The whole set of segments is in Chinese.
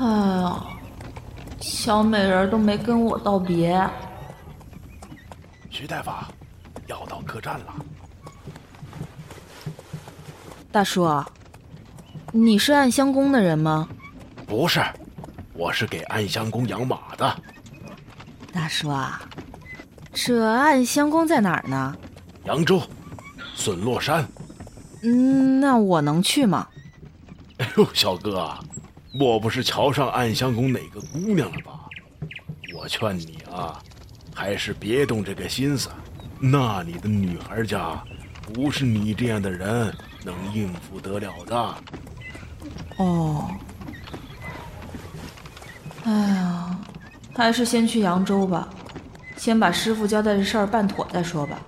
哎呀，小美人都没跟我道别。徐大夫，要到客栈了。大叔，你是暗香宫的人吗？不是，我是给暗香宫养马的。大叔啊，这暗香宫在哪儿呢？扬州，笋落山。嗯，那我能去吗？哎呦，小哥，莫不是瞧上暗香宫哪个姑娘了吧？我劝你啊，还是别动这个心思。那里的女孩家，不是你这样的人能应付得了的。哦，哎呀，还是先去扬州吧，先把师傅交代的事儿办妥再说吧。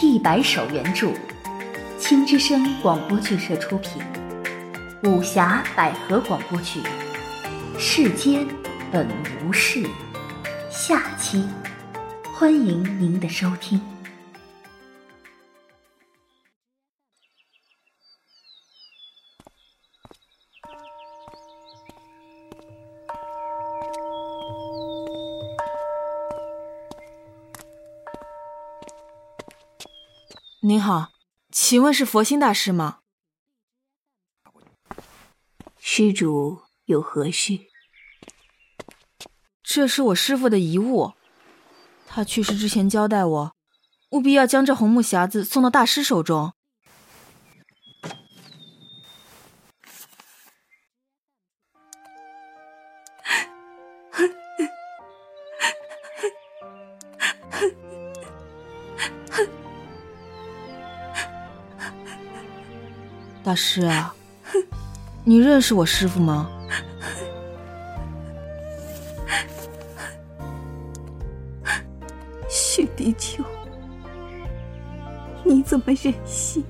一百首原著，青之声广播剧社出品，武侠百合广播剧《世间本无事》下期，欢迎您的收听。您好，请问是佛心大师吗？施主有何事？这是我师傅的遗物，他去世之前交代我，务必要将这红木匣子送到大师手中。大师啊，你认识我师傅吗？许地秋，你怎么忍心？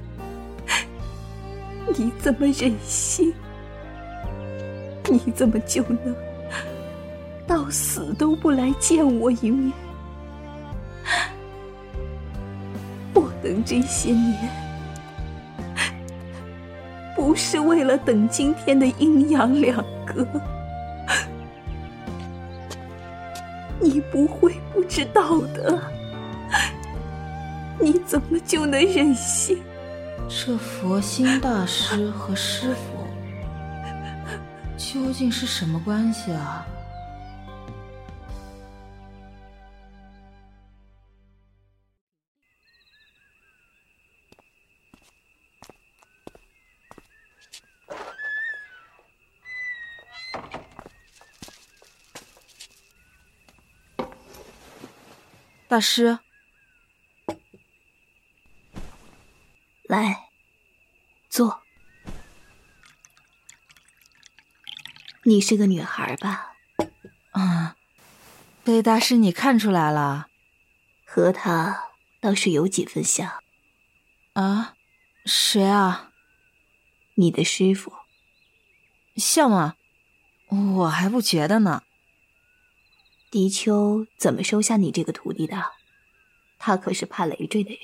你怎么忍心？你怎么就能到死都不来见我一面？我等这些年。不是为了等今天的阴阳两隔，你不会不知道的。你怎么就能忍心？这佛心大师和师傅究竟是什么关系啊？大师，来，坐。你是个女孩吧？啊，被大师你看出来了。和他倒是有几分像。啊？谁啊？你的师傅。像吗？我还不觉得呢。狄秋怎么收下你这个徒弟的？他可是怕累赘的人。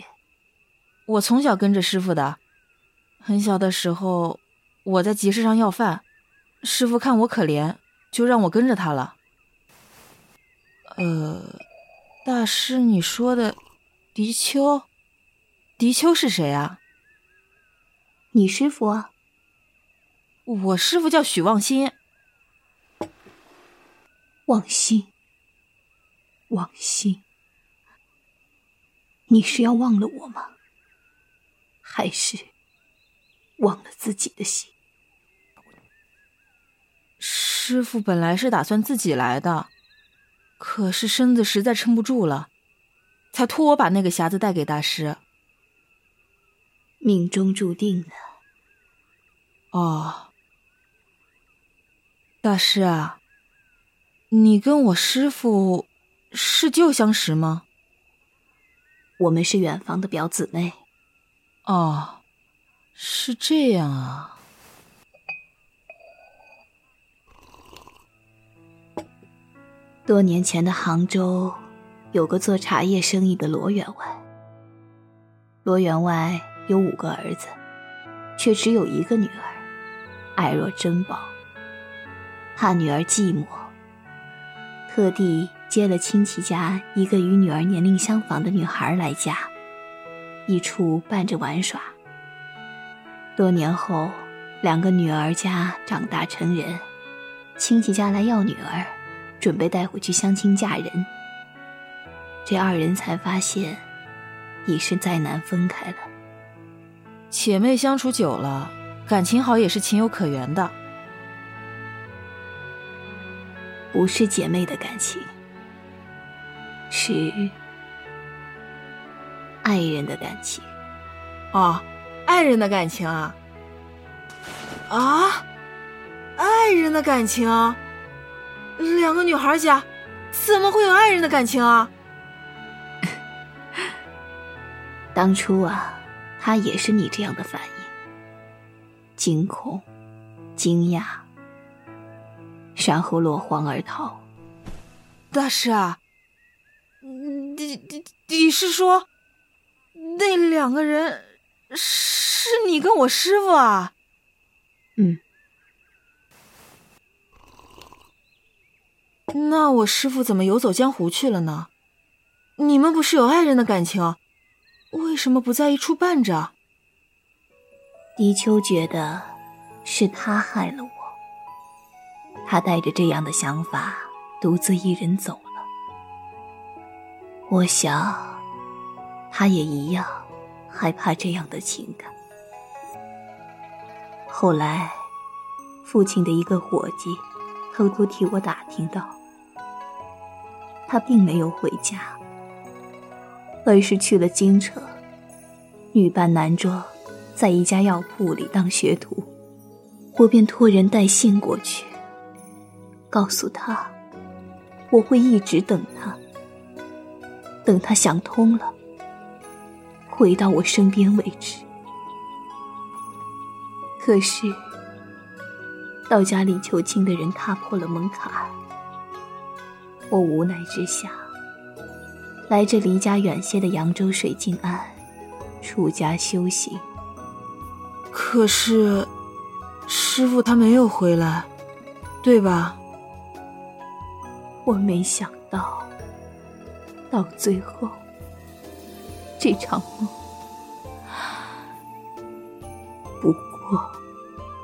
我从小跟着师傅的，很小的时候我在集市上要饭，师傅看我可怜，就让我跟着他了。呃，大师，你说的狄秋，狄秋是谁啊？你师傅啊？我师傅叫许望心。望新。忘心，你是要忘了我吗？还是忘了自己的心？师傅本来是打算自己来的，可是身子实在撑不住了，才托我把那个匣子带给大师。命中注定的。哦，大师啊，你跟我师傅。是旧相识吗？我们是远房的表姊妹。哦，是这样啊。多年前的杭州，有个做茶叶生意的罗员外。罗员外有五个儿子，却只有一个女儿，爱若珍宝。怕女儿寂寞，特地接了亲戚家一个与女儿年龄相仿的女孩来家，一处伴着玩耍。多年后，两个女儿家长大成人，亲戚家来要女儿，准备带回去相亲嫁人。这二人才发现，已是再难分开了。姐妹相处久了，感情好也是情有可原的。不是姐妹的感情，是爱人的感情。哦，爱人的感情啊！啊，爱人的感情？两个女孩家怎么会有爱人的感情啊？当初啊，他也是你这样的反应，惊恐、惊讶，然后落荒而逃。大师啊，你你你是说，那两个人是你跟我师傅啊？嗯。那我师傅怎么游走江湖去了呢？你们不是有爱人的感情？为什么不在一处伴着？狄秋觉得是他害了我，他带着这样的想法独自一人走了。我想，他也一样害怕这样的情感。后来，父亲的一个伙计偷偷替我打听到，他并没有回家。而是去了京城，女扮男装，在一家药铺里当学徒。我便托人带信过去，告诉他，我会一直等他，等他想通了，回到我身边为止。可是，到家里求亲的人踏破了门槛，我无奈之下。来这离家远些的扬州水静庵，出家修行。可是，师傅他没有回来，对吧？我没想到，到最后，这场梦不过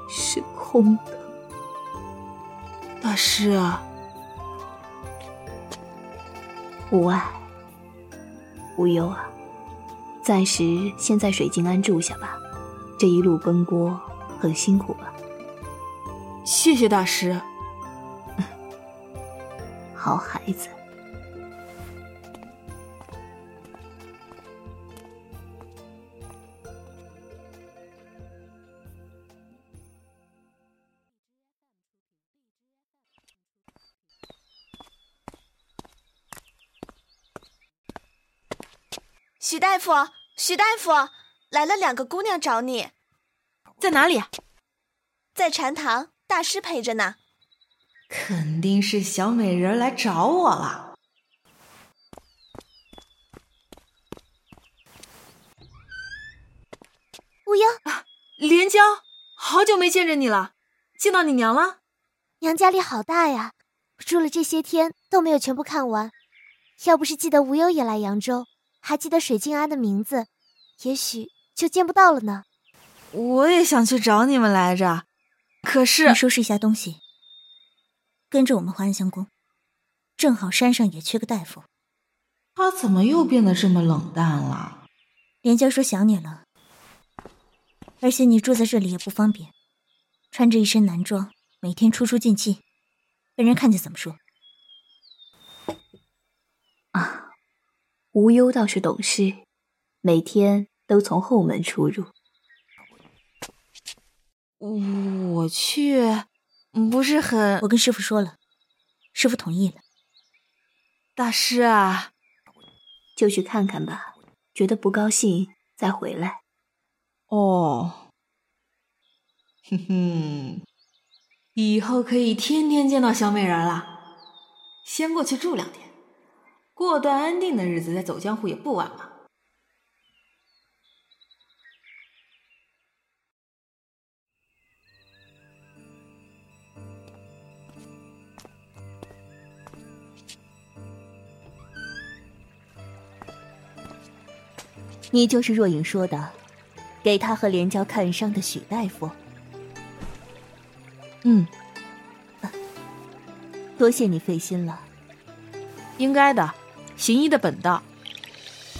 是空的。大师啊，无碍。无忧啊，暂时先在水晶庵住下吧。这一路奔波很辛苦吧？谢谢大师。好孩子。大夫，许大夫，来了两个姑娘找你，在哪里？在禅堂，大师陪着呢。肯定是小美人来找我了。无忧，连娇，好久没见着你了，见到你娘了。娘家里好大呀，住了这些天都没有全部看完。要不是记得无忧也来扬州。还记得水静安的名字，也许就见不到了呢。我也想去找你们来着，可是你收拾一下东西，跟着我们回安香宫。正好山上也缺个大夫。他怎么又变得这么冷淡了？连娇说想你了，而且你住在这里也不方便，穿着一身男装，每天出出进进，被人看见怎么说？无忧倒是懂事，每天都从后门出入。我去，不是很……我跟师傅说了，师傅同意了。大师啊，就去看看吧，觉得不高兴再回来。哦，哼哼，以后可以天天见到小美人了。先过去住两天。过段安定的日子再走江湖也不晚嘛。你就是若影说的，给他和连娇看伤的许大夫。嗯，多谢你费心了。应该的。行医的本道。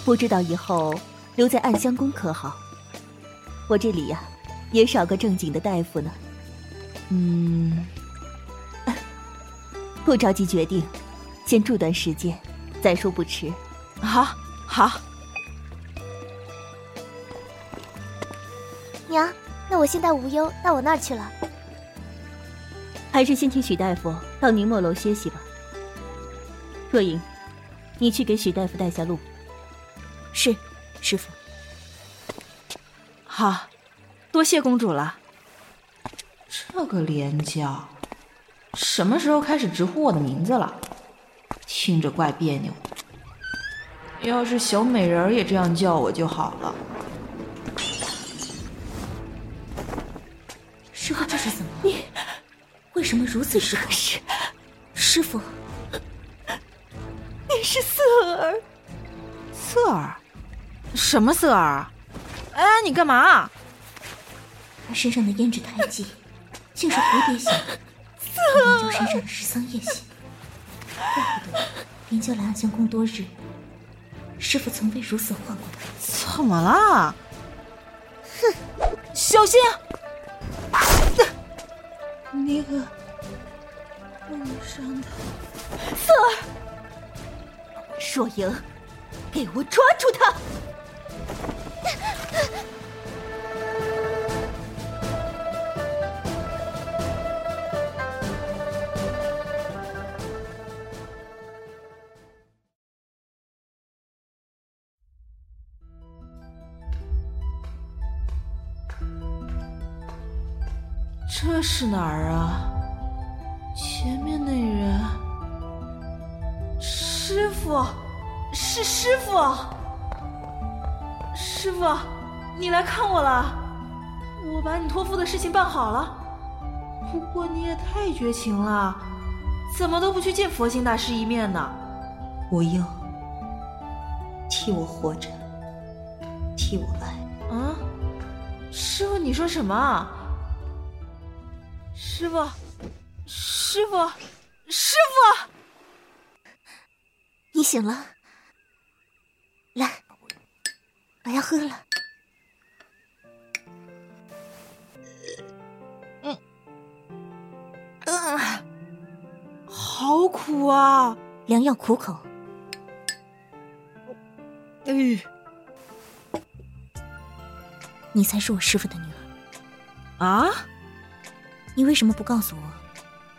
不知道以后留在暗香宫可好？我这里呀，也少个正经的大夫呢。嗯，不着急决定，先住段时间，再说不迟。好，好。娘，那我先带无忧到我那儿去了。还是先请许大夫到宁墨楼歇息吧。若影，你去给许大夫带下路。是，师傅。好，多谢公主了。这个连娇，什么时候开始直呼我的名字了？听着怪别扭。要是小美人儿也这样叫我就好了。师傅，这是怎么？你为什么如此失控？是，师傅，你是瑟儿。瑟儿？什么瑟儿？哎，你干嘛？他身上的胭脂胎记，竟是蝴蝶形，和连娇身上的十桑叶形。怪不得连娇来暗香宫多日，师傅从未如此唤过他。怎么了？哼，小心！那个梦上的瑟儿，若影，给我抓住他！这是哪儿啊？傅，是师傅，师傅，你来看我了，我把你托付的事情办好了。不过你也太绝情了，怎么都不去见佛心大师一面呢？无忧，替我活着，替我爱。啊，师傅，你说什么？师傅，师傅，师傅，你醒了，来，我要喝了。嗯，嗯，好苦啊！良药苦口。哎，你才是我师傅的女儿。啊？你为什么不告诉我，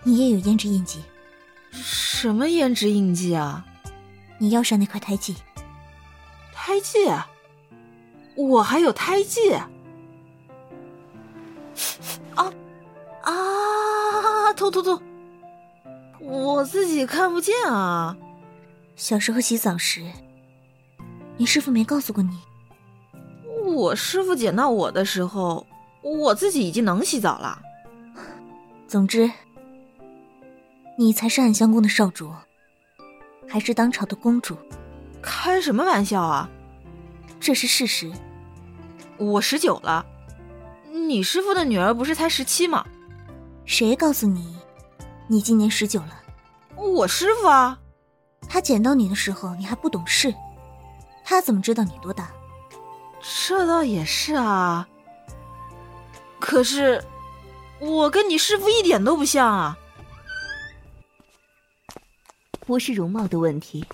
你也有胭脂印记？什么胭脂印记啊？你腰上那块胎记。胎记？我还有胎记？啊啊！痛痛痛！我自己看不见啊。小时候洗澡时，你师傅没告诉过你？我师傅捡到我的时候，我自己已经能洗澡了。总之，你才是暗香宫的少主，还是当朝的公主？开什么玩笑啊！这是事实。我十九了，你师傅的女儿不是才十七吗？谁告诉你，你今年十九了？我师傅啊！他捡到你的时候，你还不懂事，他怎么知道你多大？这倒也是啊。可是。我跟你师傅一点都不像啊！不是容貌的问题，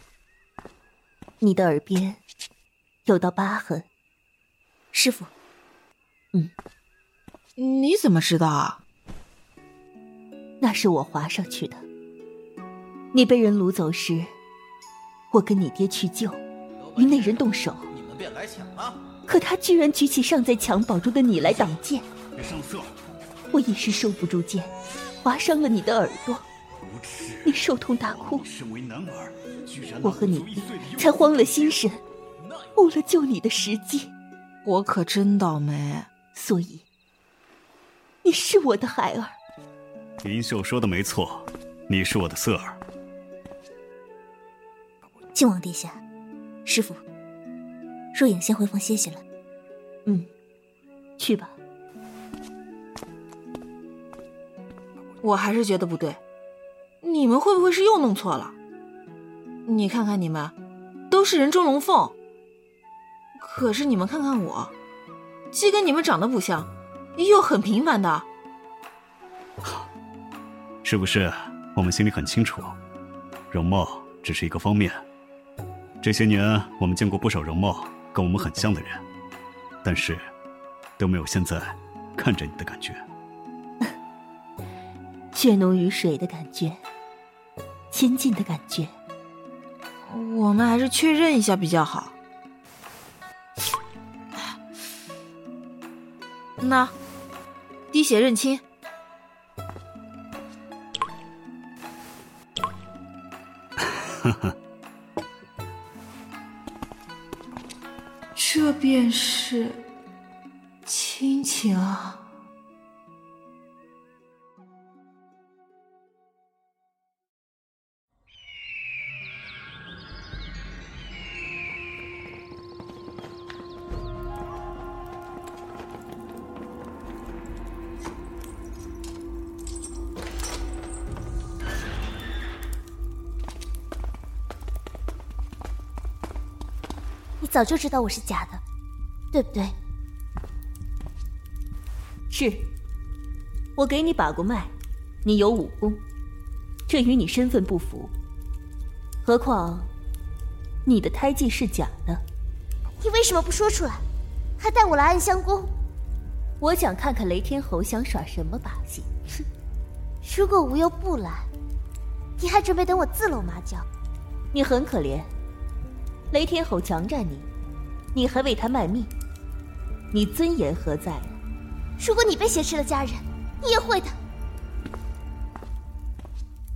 你的耳边有道疤痕。师傅，嗯，你怎么知道啊？那是我划上去的。你被人掳走时，我跟你爹去救，与那人动手，你们便来抢了。可他居然举起尚在襁褓中的你来挡剑，上色。我一时收不住剑，划伤了你的耳朵，你受痛大哭。我和你爹才慌了心神，误了救你的时机。我可真倒霉。所以，你是我的孩儿。林秀说的没错，你是我的色儿。靖王殿下，师傅，若影先回房歇息了。嗯，去吧。我还是觉得不对，你们会不会是又弄错了？你看看你们，都是人中龙凤，可是你们看看我，既跟你们长得不像，又很平凡的。是不是？我们心里很清楚，容貌只是一个方面。这些年，我们见过不少容貌跟我们很像的人，但是都没有现在看着你的感觉。血浓于水的感觉，亲近的感觉。我们还是确认一下比较好。那，滴血认亲。呵呵。这便是亲情啊！早就知道我是假的，对不对？是，我给你把过脉，你有武功，这与你身份不符。何况，你的胎记是假的。你为什么不说出来，还带我来暗香宫？我想看看雷天侯想耍什么把戏。哼！如果无忧不来，你还准备等我自露马脚？你很可怜。雷天侯强占你，你还为他卖命，你尊严何在？如果你被挟持了家人，你也会的。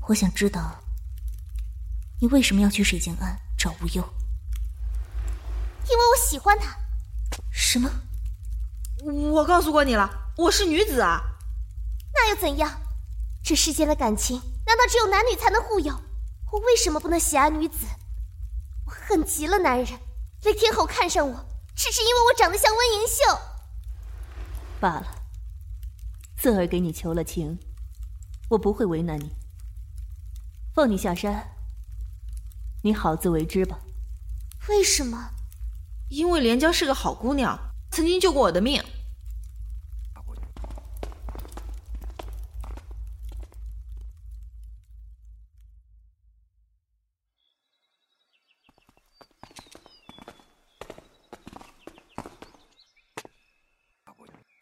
我想知道，你为什么要去水晶庵找无忧？因为我喜欢他。什么？我告诉过你了，我是女子啊。那又怎样？这世间的感情，难道只有男女才能互有？我为什么不能喜爱女子？我恨极了男人，雷天后看上我，只是因为我长得像温莹秀。罢了，侧儿给你求了情，我不会为难你，放你下山，你好自为之吧。为什么？因为连娇是个好姑娘，曾经救过我的命。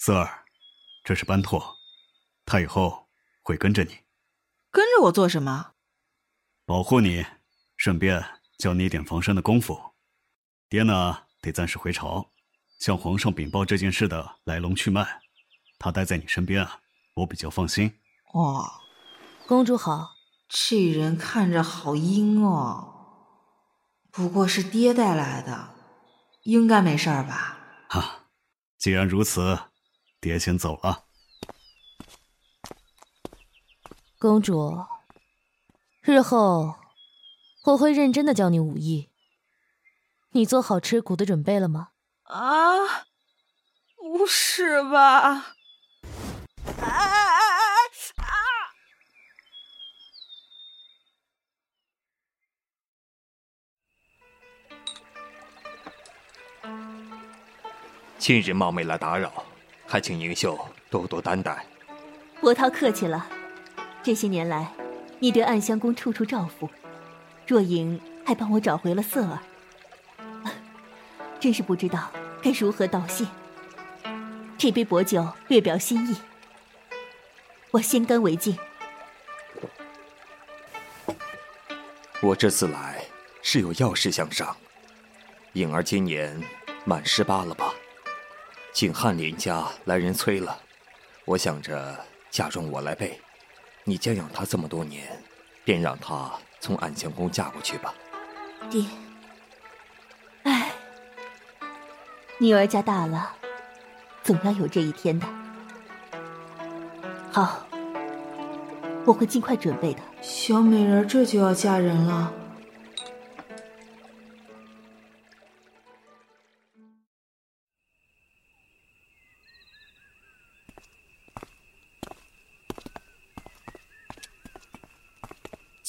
瑟儿，这是班拓，他以后会跟着你。跟着我做什么？保护你，顺便教你一点防身的功夫。爹呢，得暂时回朝，向皇上禀报这件事的来龙去脉。他待在你身边啊，我比较放心。哦，公主好。这人看着好阴哦，不过是爹带来的，应该没事吧？哈，既然如此。爹先走了，公主。日后我会认真的教你武艺。你做好吃苦的准备了吗？啊，不是吧！啊啊啊啊！今日冒昧来打扰。还请宁秀多多担待。伯涛客气了。这些年来，你对暗香宫处处照拂，若影还帮我找回了色儿，真是不知道该如何道谢。这杯薄酒略表心意，我先干为敬。我这次来是有要事相商。颖儿今年满十八了吧？景翰林家来人催了，我想着嫁妆我来备，你将养他这么多年，便让他从安香宫嫁过去吧。爹，哎，女儿家大了，总要有这一天的。好，我会尽快准备的。小美人这就要嫁人了。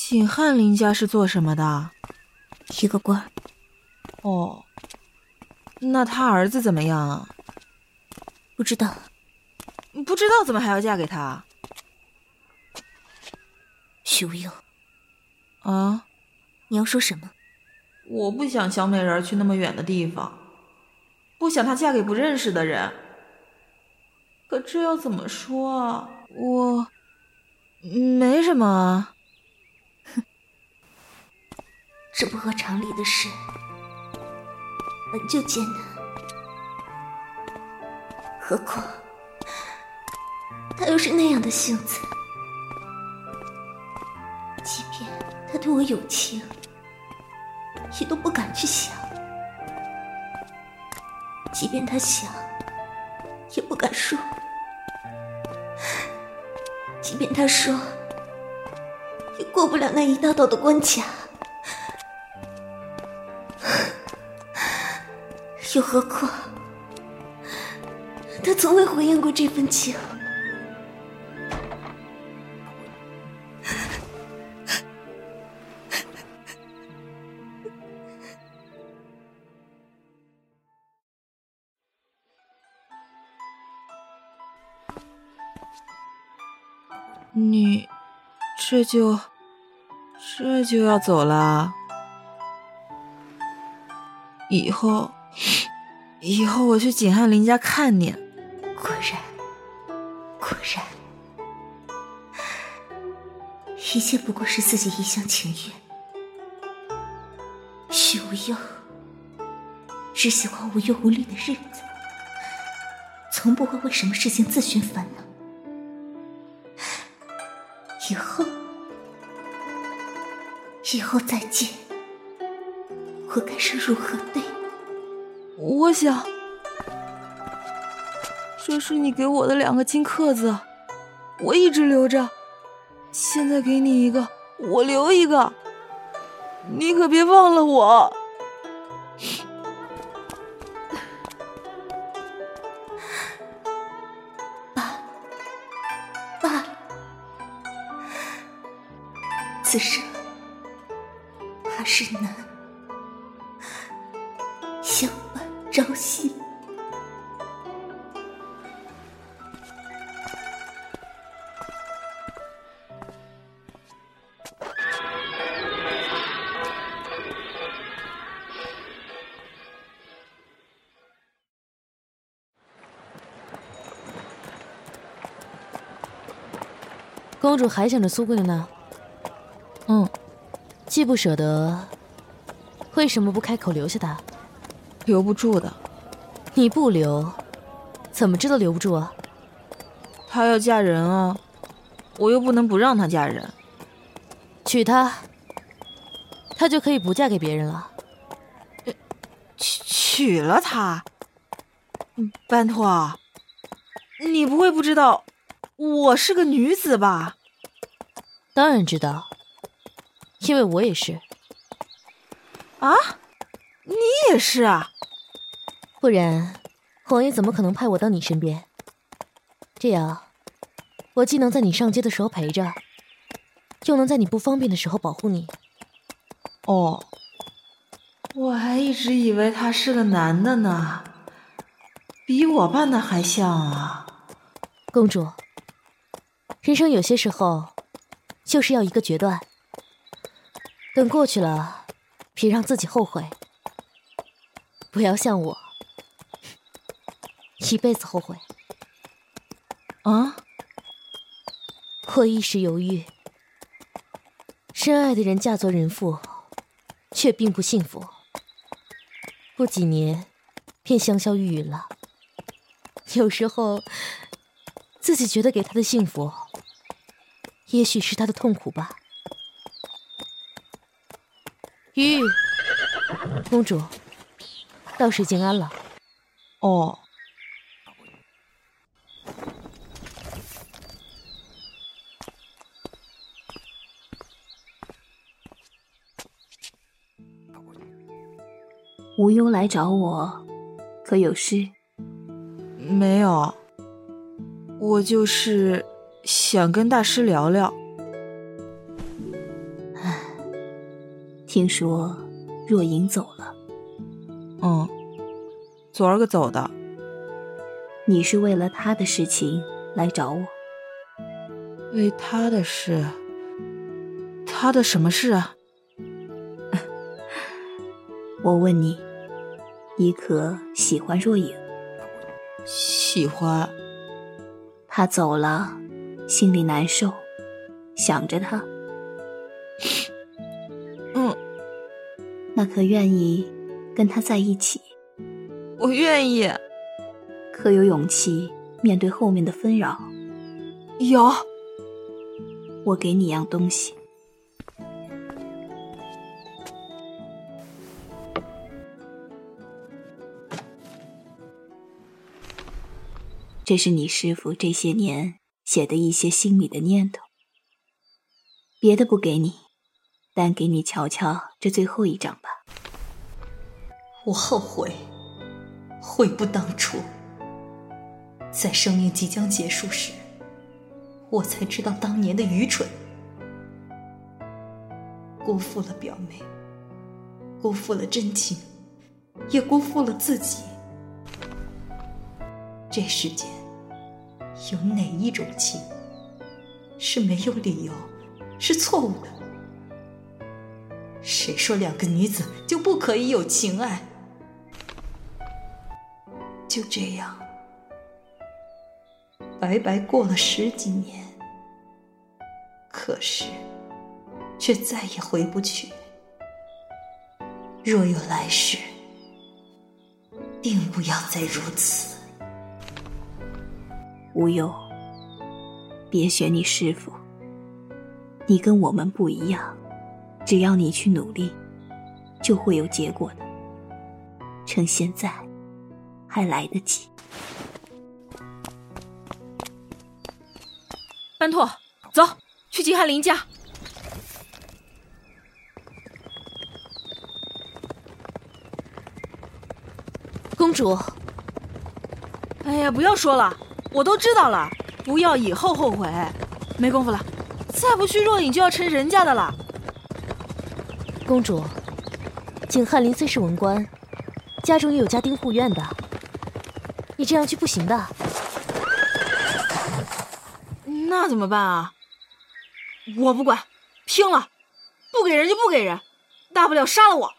景翰林家是做什么的？一个官。哦，那他儿子怎么样啊？不知道。不知道怎么还要嫁给他？许无忧。啊？你要说什么？我不想小美人去那么远的地方，不想她嫁给不认识的人。可这要怎么说啊？我没什么。哼，这不合常理的事，本就艰难，何况他又是那样的性子，即便他对我有情。也都不敢去想，即便他想，也不敢说；即便他说，也过不了那一道道的关卡。又何况，他从未回应过这份情。你这就这就要走了？以后以后我去景汉林家看你。果然，果然，一切不过是自己一厢情愿。许无忧只喜欢无忧无虑的日子，从不会为什么事情自寻烦恼。以后，以后再见，我该是如何对你？我想，这是你给我的两个金刻子，我一直留着。现在给你一个，我留一个，你可别忘了我。爸，爸此生怕是难相伴朝夕。公主还想着苏姑娘呢。嗯，既不舍得，为什么不开口留下他？留不住的。你不留，怎么知道留不住啊？她要嫁人啊，我又不能不让她嫁人。娶她，她就可以不嫁给别人了。娶娶了她，班托，你不会不知道我是个女子吧？当然知道。因为我也是，啊，你也是啊，不然王爷怎么可能派我到你身边？这样，我既能在你上街的时候陪着，又能在你不方便的时候保护你。哦，我还一直以为他是个男的呢，比我扮的还像啊。公主，人生有些时候就是要一个决断。等过去了，别让自己后悔。不要像我，一辈子后悔。啊！我一时犹豫，深爱的人嫁作人妇，却并不幸福。不几年，便香消玉殒了。有时候，自己觉得给他的幸福，也许是他的痛苦吧。玉公主，到时静安了。哦。无忧来找我，可有事？没有，我就是想跟大师聊聊。听说若隐走了。嗯，昨儿个走的。你是为了他的事情来找我？为他的事？他的什么事啊？我问你，你可喜欢若影？喜欢。他走了，心里难受，想着他。嗯，那可愿意跟他在一起？我愿意。可有勇气面对后面的纷扰？有。我给你一样东西。这是你师傅这些年写的一些心里的念头，别的不给你，但给你瞧瞧这最后一张吧。我后悔，悔不当初。在生命即将结束时，我才知道当年的愚蠢，辜负了表妹，辜负了真情，也辜负了自己。这世间。有哪一种情是没有理由、是错误的？谁说两个女子就不可以有情爱？就这样，白白过了十几年，可是却再也回不去。若有来世，定不要再如此。无忧，别选你师傅。你跟我们不一样，只要你去努力，就会有结果的。趁现在还来得及。班拓，走去金翰林家。公主，哎呀，不要说了。我都知道了，不要以后后悔。没工夫了，再不去若隐就要成人家的了。公主，景翰林虽是文官，家中也有家丁护院的，你这样去不行的。那怎么办啊？我不管，拼了！不给人就不给人，大不了杀了我。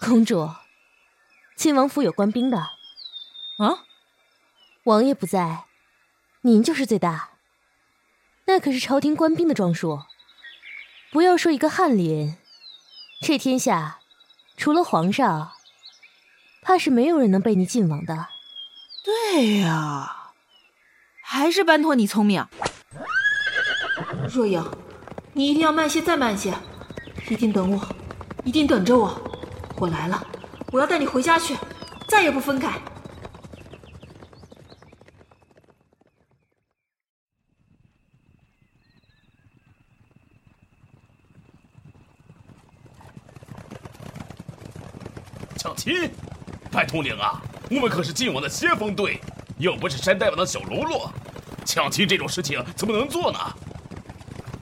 公主，亲王府有官兵的。啊？王爷不在，您就是最大。那可是朝廷官兵的装束。不要说一个翰林，这天下除了皇上，怕是没有人能被你进王的。对呀，还是班托你聪明。若影，你一定要慢些，再慢些，一定等我，一定等着我。我来了，我要带你回家去，再也不分开。抢亲，白统领啊，我们可是晋王的先锋队，又不是山大王的小喽啰，抢亲这种事情怎么能做呢？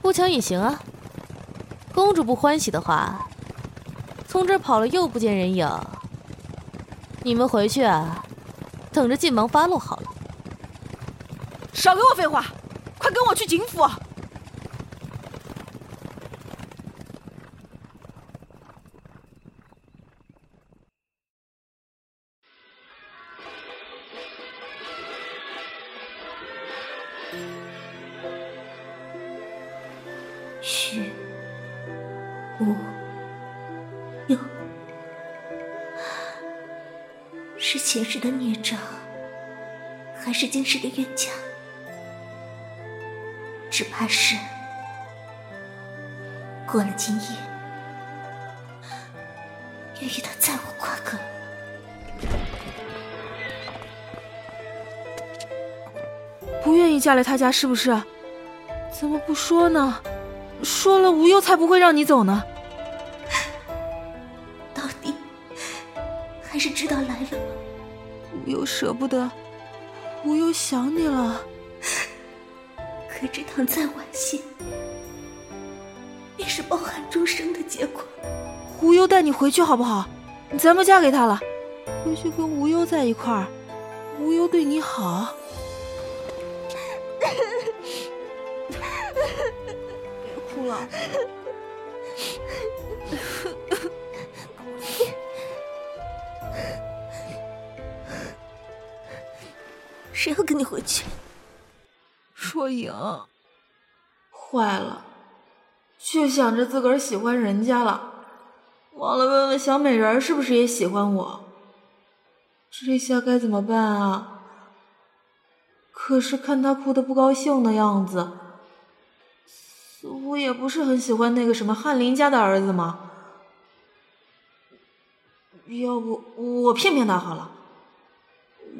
不抢也行啊。公主不欢喜的话，从这儿跑了又不见人影，你们回去啊，等着晋王发落好了。少给我废话，快跟我去景府。前世的孽障，还是今世的冤家？只怕是过了今夜，愿与他再无瓜葛。不愿意嫁来他家是不是？怎么不说呢？说了，无忧才不会让你走呢。舍不得，无忧想你了。可知躺再惋惜，便是抱憾终生的结果。无忧带你回去好不好？咱们嫁给他了，回去跟无忧在一块儿，无忧对你好。别哭了。谁要跟你回去？若影，坏了，却想着自个儿喜欢人家了，忘了问问小美人是不是也喜欢我。这下该怎么办啊？可是看他哭的不高兴的样子，似乎也不是很喜欢那个什么翰林家的儿子嘛。要不我骗骗他好了。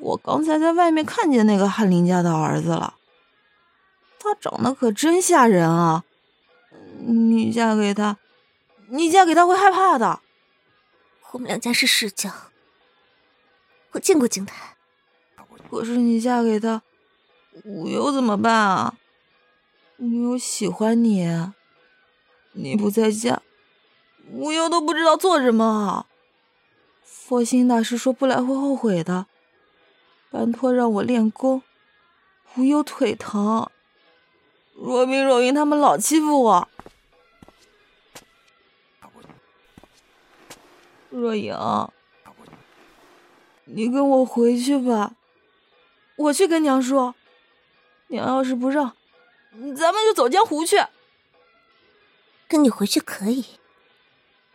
我刚才在外面看见那个翰林家的儿子了，他长得可真吓人啊！你嫁给他，你嫁给他会害怕的。我们两家是世交，我见过景泰。可是你嫁给他，我又怎么办啊？我又喜欢你，你不在家，我又都不知道做什么好。佛心大师说不来会后悔的。班托让我练功，无忧腿疼。若冰若云他们老欺负我。若影，你跟我回去吧，我去跟娘说。娘要是不让，咱们就走江湖去。跟你回去可以，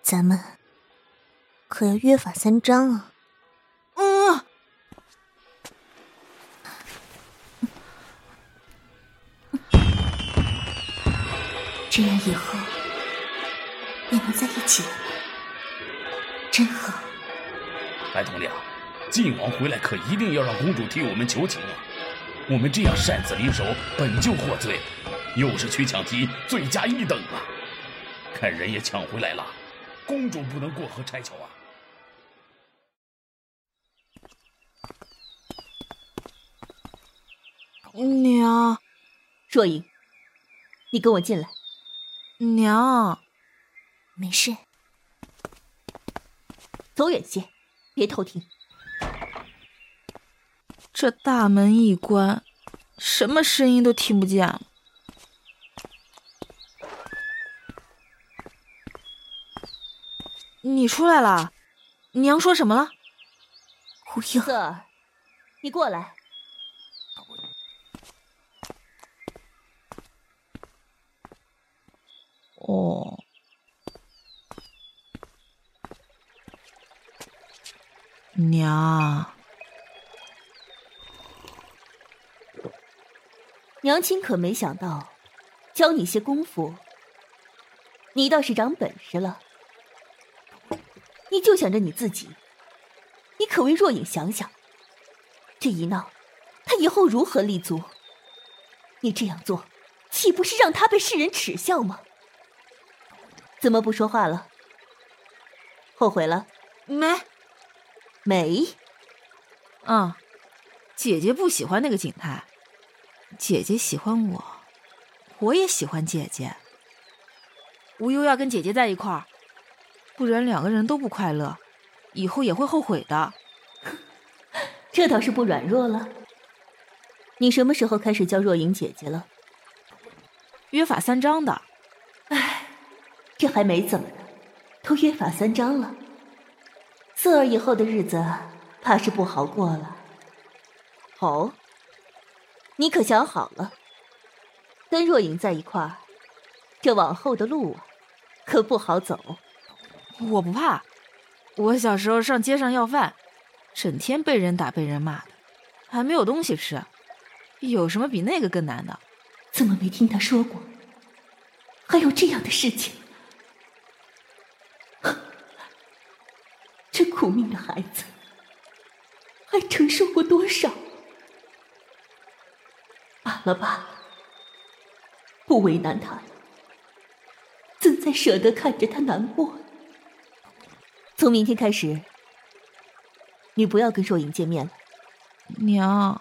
咱们可要约法三章啊。真好。白统领，晋王回来可一定要让公主替我们求情啊！我们这样擅自离手，本就获罪，又是取抢机，罪加一等啊！看人也抢回来了，公主不能过河拆桥啊！娘，若影，你跟我进来。娘，没事。走远些，别偷听。这大门一关，什么声音都听不见了。你出来了，娘说什么了？无忧，瑟儿，你过来。哦，娘，娘亲可没想到，教你些功夫，你倒是长本事了。你就想着你自己，你可为若影想想，这一闹，他以后如何立足？你这样做，岂不是让他被世人耻笑吗？怎么不说话了？后悔了？没，没。嗯，姐姐不喜欢那个景泰，姐姐喜欢我，我也喜欢姐姐。无忧要跟姐姐在一块儿，不然两个人都不快乐，以后也会后悔的。这倒是不软弱了。你什么时候开始叫若影姐姐了？约法三章的。唉。这还没怎么呢，都约法三章了。瑟儿以后的日子怕是不好过了。哦，你可想好了？跟若影在一块儿，这往后的路啊，可不好走。我不怕，我小时候上街上要饭，整天被人打被人骂的，还没有东西吃，有什么比那个更难的？怎么没听他说过？还有这样的事情？苦命的孩子，还承受过多少？罢了罢了，不为难他了，怎再舍得看着他难过？从明天开始，你不要跟若影见面了。娘，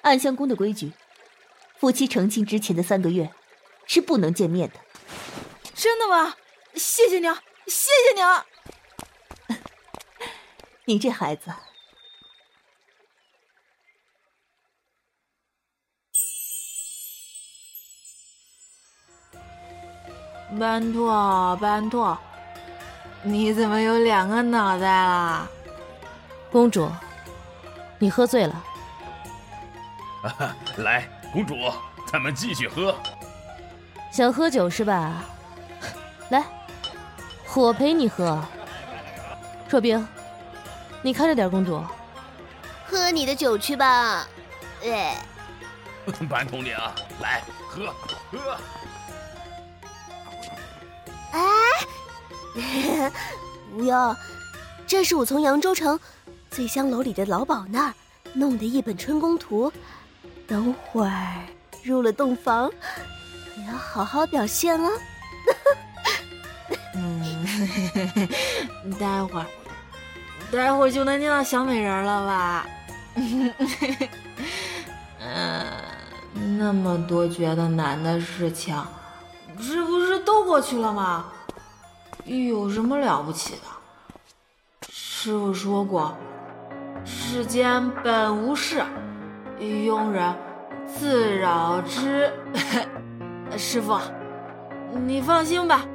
暗香宫的规矩，夫妻成亲之前的三个月是不能见面的。真的吗？谢谢你啊，谢谢你啊！你这孩子。班托，班拓，你怎么有两个脑袋啦？公主，你喝醉了。来，公主，咱们继续喝。想喝酒是吧？来，我陪你喝。若冰，你看着点公主。喝你的酒去吧。哎，班统领，来喝喝。哎，不要，这是我从扬州城醉香楼里的老鸨那儿弄的一本春宫图。等会儿入了洞房，可要好好表现了。嗯，待会儿，待会儿就能见到小美人了吧？嗯，那么多觉得难的事情，这不是都过去了吗？有什么了不起的？师傅说过，世间本无事，庸人自扰之。师傅，你放心吧，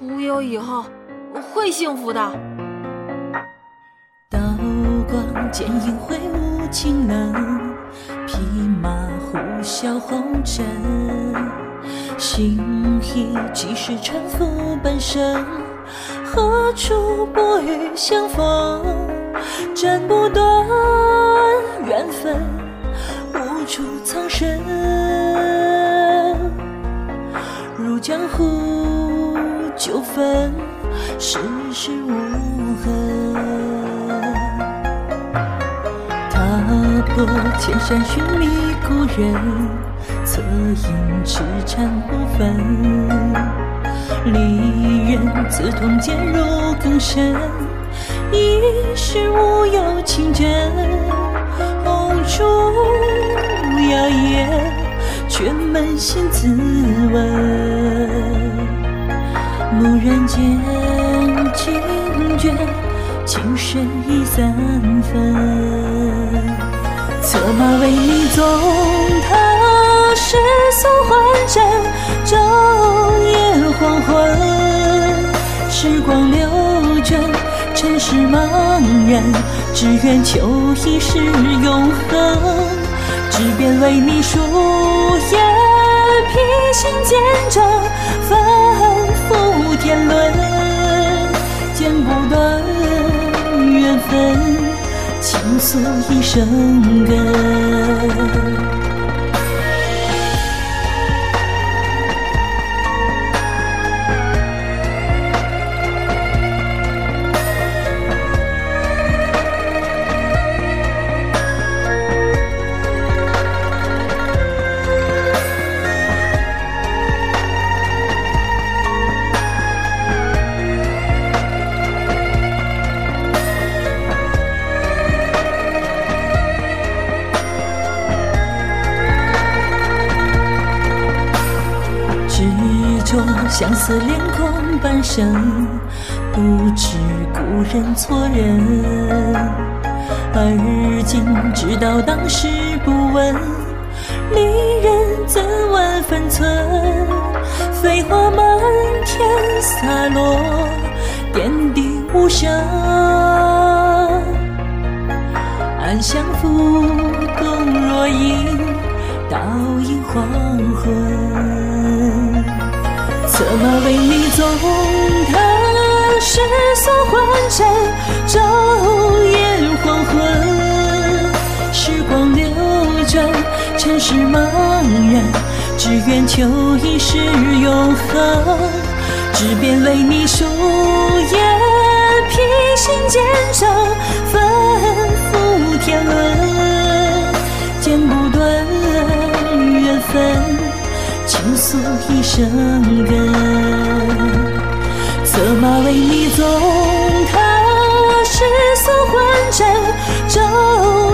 无忧以后会幸福的。剑影挥舞情冷，匹马呼啸红尘。心意几时沉浮半生？何处薄雨相逢？斩不断缘分，无处藏身。入江湖纠纷，世事无痕。踏破千山寻觅故人。侧影痴缠不分，离人刺痛渐入更深，一世无有情真。红烛摇曳，却扪心自问。蓦然间惊觉，情深已三分。策马为你纵踏。世俗幻阵，昼夜黄昏。时光流转，尘世茫然，只愿求一世永恒。只便为你书页，披星见证，诉一生根。生，不知故人错认。而今知道当时不问，离人怎问分寸？飞花满天洒落，点滴无声。暗香浮动若影，倒映黄昏。策马为你纵踏世俗红尘，昼夜黄昏。时光流转，尘世茫然，只愿求一世永恒。只便为你书页，披星见证，反复天伦，剪不断缘分。诉一生根，策马为你纵踏世俗幻阵，昼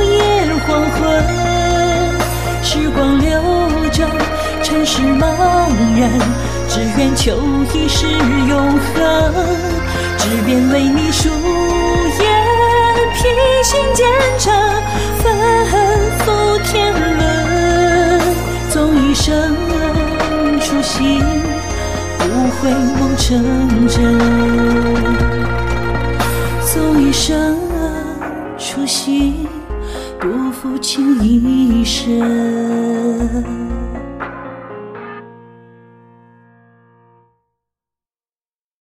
夜黄昏。时光流转，尘世茫然，只愿求一世永恒，只愿为你书言，披星见证，吩咐天伦，纵一生，回梦成真，纵一生初心，不负情一生。